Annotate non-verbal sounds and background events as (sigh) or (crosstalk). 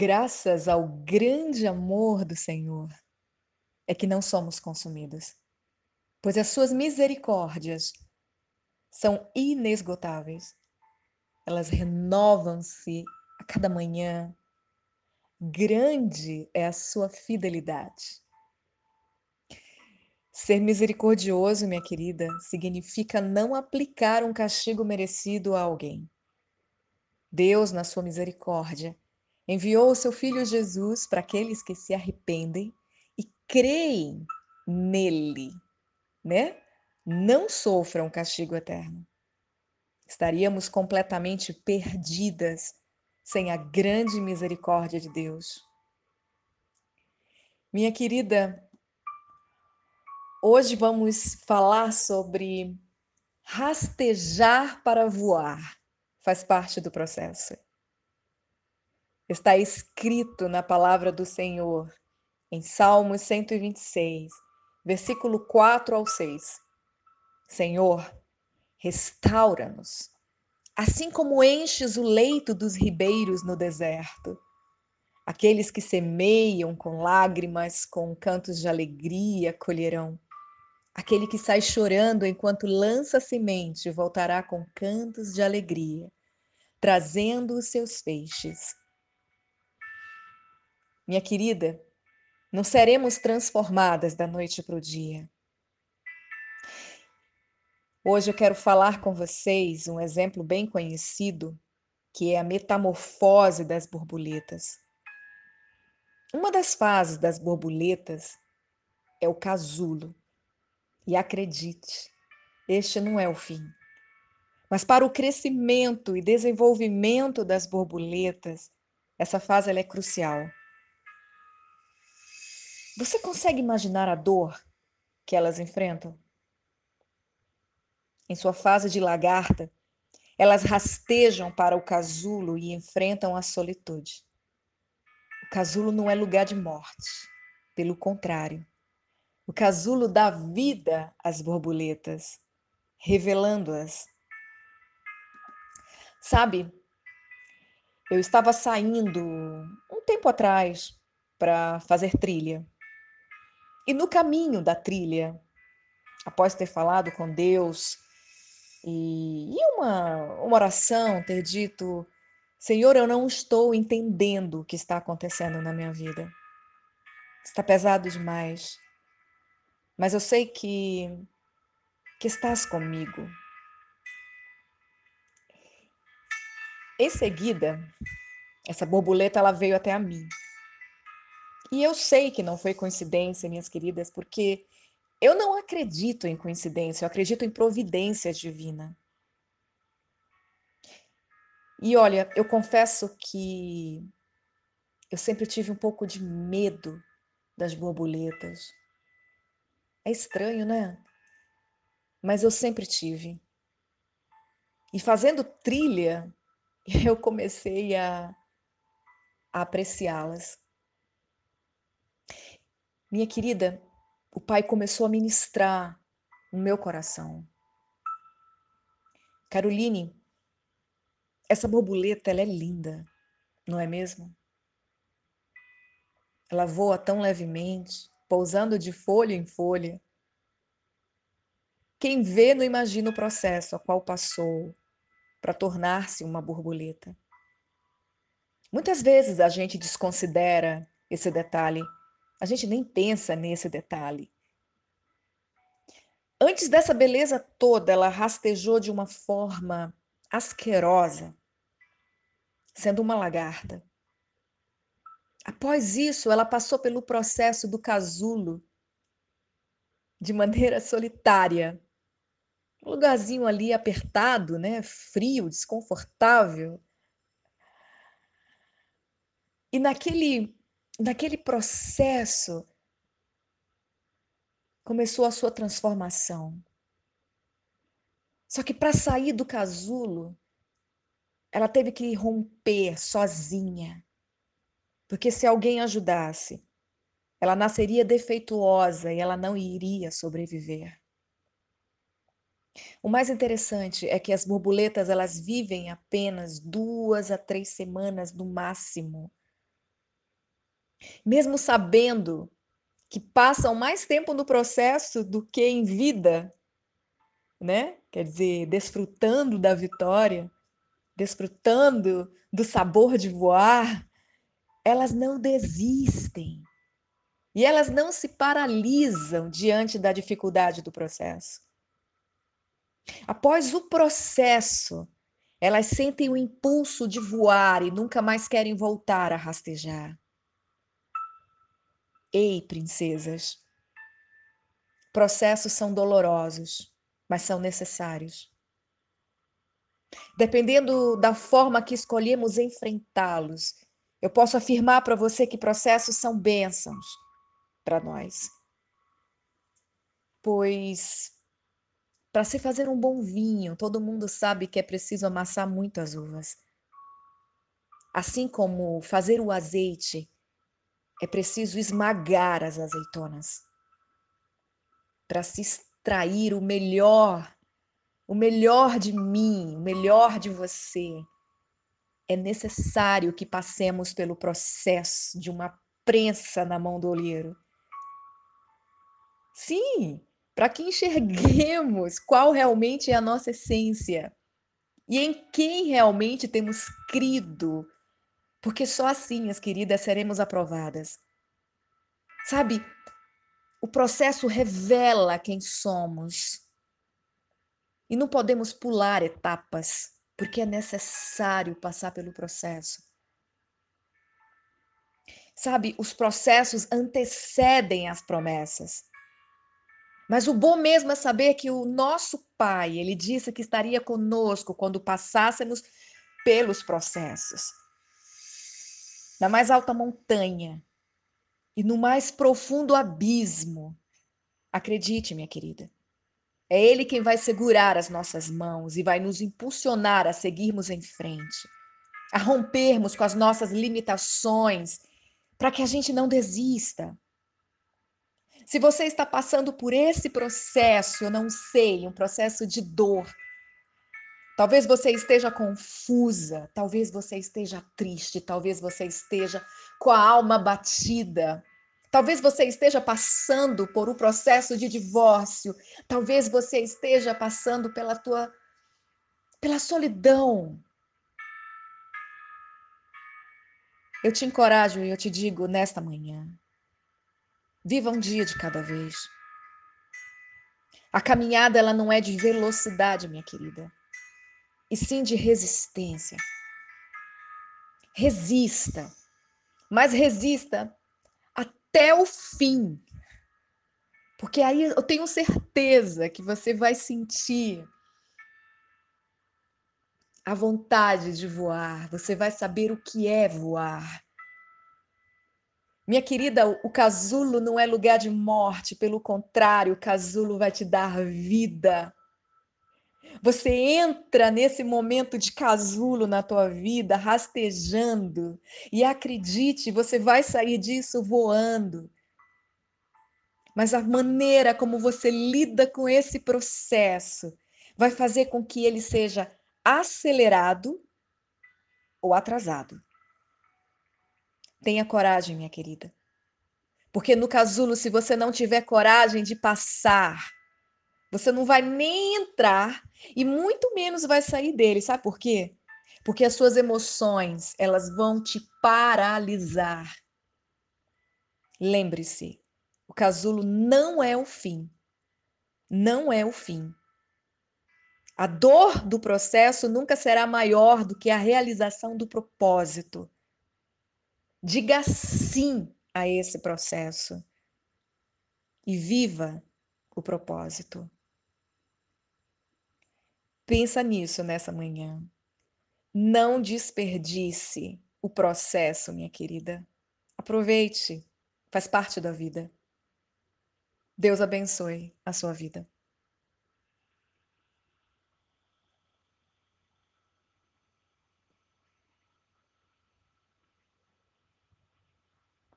Graças ao grande amor do Senhor, é que não somos consumidos, pois as suas misericórdias são inesgotáveis. Elas renovam-se a cada manhã. Grande é a sua fidelidade. Ser misericordioso, minha querida, significa não aplicar um castigo merecido a alguém. Deus, na sua misericórdia, enviou o seu filho Jesus para aqueles que se arrependem e creem nele, né? Não sofram castigo eterno. Estaríamos completamente perdidas sem a grande misericórdia de Deus. Minha querida, hoje vamos falar sobre rastejar para voar. Faz parte do processo. Está escrito na palavra do Senhor, em Salmos 126, versículo 4 ao 6. Senhor, restaura-nos, assim como enches o leito dos ribeiros no deserto. Aqueles que semeiam com lágrimas, com cantos de alegria, colherão. Aquele que sai chorando enquanto lança semente voltará com cantos de alegria, trazendo os seus feixes. Minha querida, não seremos transformadas da noite para o dia. Hoje eu quero falar com vocês um exemplo bem conhecido, que é a metamorfose das borboletas. Uma das fases das borboletas é o casulo. E acredite, este não é o fim. Mas para o crescimento e desenvolvimento das borboletas, essa fase é crucial. Você consegue imaginar a dor que elas enfrentam? Em sua fase de lagarta, elas rastejam para o casulo e enfrentam a solitude. O casulo não é lugar de morte, pelo contrário. O casulo dá vida às borboletas, revelando-as. Sabe, eu estava saindo um tempo atrás para fazer trilha. E no caminho da trilha, após ter falado com Deus e, e uma, uma oração, ter dito: Senhor, eu não estou entendendo o que está acontecendo na minha vida. Está pesado demais. Mas eu sei que, que estás comigo. Em seguida, essa borboleta ela veio até a mim. E eu sei que não foi coincidência, minhas queridas, porque eu não acredito em coincidência, eu acredito em providência divina. E olha, eu confesso que eu sempre tive um pouco de medo das borboletas. É estranho, né? Mas eu sempre tive. E fazendo trilha, (laughs) eu comecei a, a apreciá-las. Minha querida, o Pai começou a ministrar no meu coração. Caroline, essa borboleta ela é linda, não é mesmo? Ela voa tão levemente, pousando de folha em folha. Quem vê não imagina o processo a qual passou para tornar-se uma borboleta. Muitas vezes a gente desconsidera esse detalhe a gente nem pensa nesse detalhe. Antes dessa beleza toda, ela rastejou de uma forma asquerosa, sendo uma lagarta. Após isso, ela passou pelo processo do casulo de maneira solitária. Um lugarzinho ali apertado, né, frio, desconfortável. E naquele naquele processo, começou a sua transformação. Só que para sair do casulo, ela teve que romper sozinha. Porque se alguém ajudasse, ela nasceria defeituosa e ela não iria sobreviver. O mais interessante é que as borboletas elas vivem apenas duas a três semanas no máximo Mesmo sabendo que passam mais tempo no processo do que em vida, né? Quer dizer, desfrutando da vitória, desfrutando do sabor de voar, elas não desistem. E elas não se paralisam diante da dificuldade do processo. Após o processo, elas sentem o impulso de voar e nunca mais querem voltar a rastejar. Ei, princesas, processos são dolorosos, mas são necessários. Dependendo da forma que escolhemos enfrentá-los, eu posso afirmar para você que processos são bênçãos para nós. Pois para se fazer um bom vinho, todo mundo sabe que é preciso amassar muitas uvas. Assim como fazer o azeite é preciso esmagar as azeitonas para se extrair o melhor, o melhor de mim, o melhor de você. É necessário que passemos pelo processo de uma prensa na mão do olheiro. Sim, para que enxerguemos (laughs) qual realmente é a nossa essência e em quem realmente temos crido porque só assim, as queridas, seremos aprovadas. Sabe, o processo revela quem somos. E não podemos pular etapas, porque é necessário passar pelo processo. Sabe, os processos antecedem as promessas. Mas o bom mesmo é saber que o nosso Pai, ele disse que estaria conosco quando passássemos pelos processos na mais alta montanha e no mais profundo abismo. Acredite, minha querida. É Ele quem vai segurar as nossas mãos e vai nos impulsionar a seguirmos em frente, a rompermos com as nossas limitações, para que a gente não desista. Se você está passando por esse processo, eu não sei, um processo de dor, Talvez você esteja confusa, talvez você esteja triste, talvez você esteja com a alma batida. Talvez você esteja passando por um processo de divórcio, talvez você esteja passando pela tua pela solidão. Eu te encorajo e eu te digo nesta manhã: viva um dia de cada vez. A caminhada ela não é de velocidade, minha querida e sim de resistência. Resista, mas resista até o fim. Porque aí eu tenho certeza que você vai sentir a vontade de voar, você vai saber o que é voar. Minha querida, o casulo não é lugar de morte, pelo contrário, o casulo vai te dar vida. Você entra nesse momento de casulo na tua vida, rastejando, e acredite, você vai sair disso voando. Mas a maneira como você lida com esse processo vai fazer com que ele seja acelerado ou atrasado. Tenha coragem, minha querida. Porque no casulo, se você não tiver coragem de passar, você não vai nem entrar e muito menos vai sair dele. Sabe por quê? Porque as suas emoções, elas vão te paralisar. Lembre-se, o casulo não é o fim. Não é o fim. A dor do processo nunca será maior do que a realização do propósito. Diga sim a esse processo e viva o propósito. Pensa nisso nessa manhã. Não desperdice o processo, minha querida. Aproveite, faz parte da vida. Deus abençoe a sua vida.